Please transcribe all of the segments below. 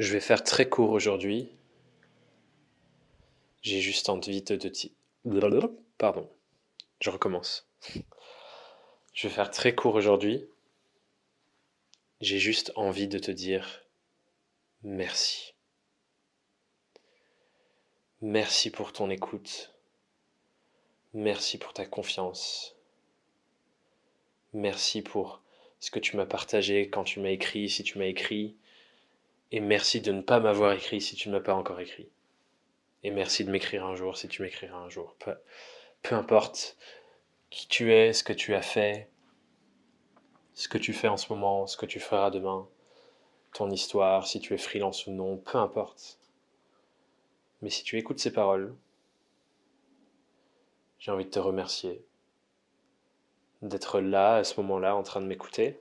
Je vais faire très court aujourd'hui. J'ai juste envie de te Pardon. Je recommence. Je vais faire très court aujourd'hui. J'ai juste envie de te dire merci. Merci pour ton écoute. Merci pour ta confiance. Merci pour ce que tu m'as partagé quand tu m'as écrit, si tu m'as écrit. Et merci de ne pas m'avoir écrit si tu ne m'as pas encore écrit. Et merci de m'écrire un jour si tu m'écriras un jour. Peu, importe qui tu es, ce que tu as fait, ce que tu fais en ce moment, ce que tu feras demain, ton histoire, si tu es freelance ou non, peu importe. Mais si tu écoutes ces paroles, j'ai envie de te remercier d'être là à ce moment-là en train de m'écouter.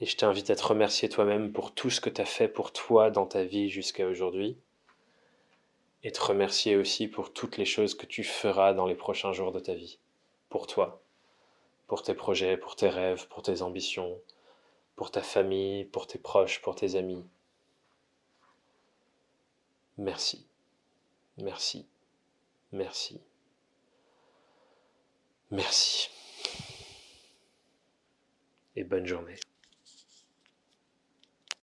Et je t'invite à te remercier toi-même pour tout ce que tu as fait pour toi dans ta vie jusqu'à aujourd'hui. Et te remercier aussi pour toutes les choses que tu feras dans les prochains jours de ta vie. Pour toi. Pour tes projets, pour tes rêves, pour tes ambitions, pour ta famille, pour tes proches, pour tes amis. Merci. Merci. Merci. Merci. Et bonne journée.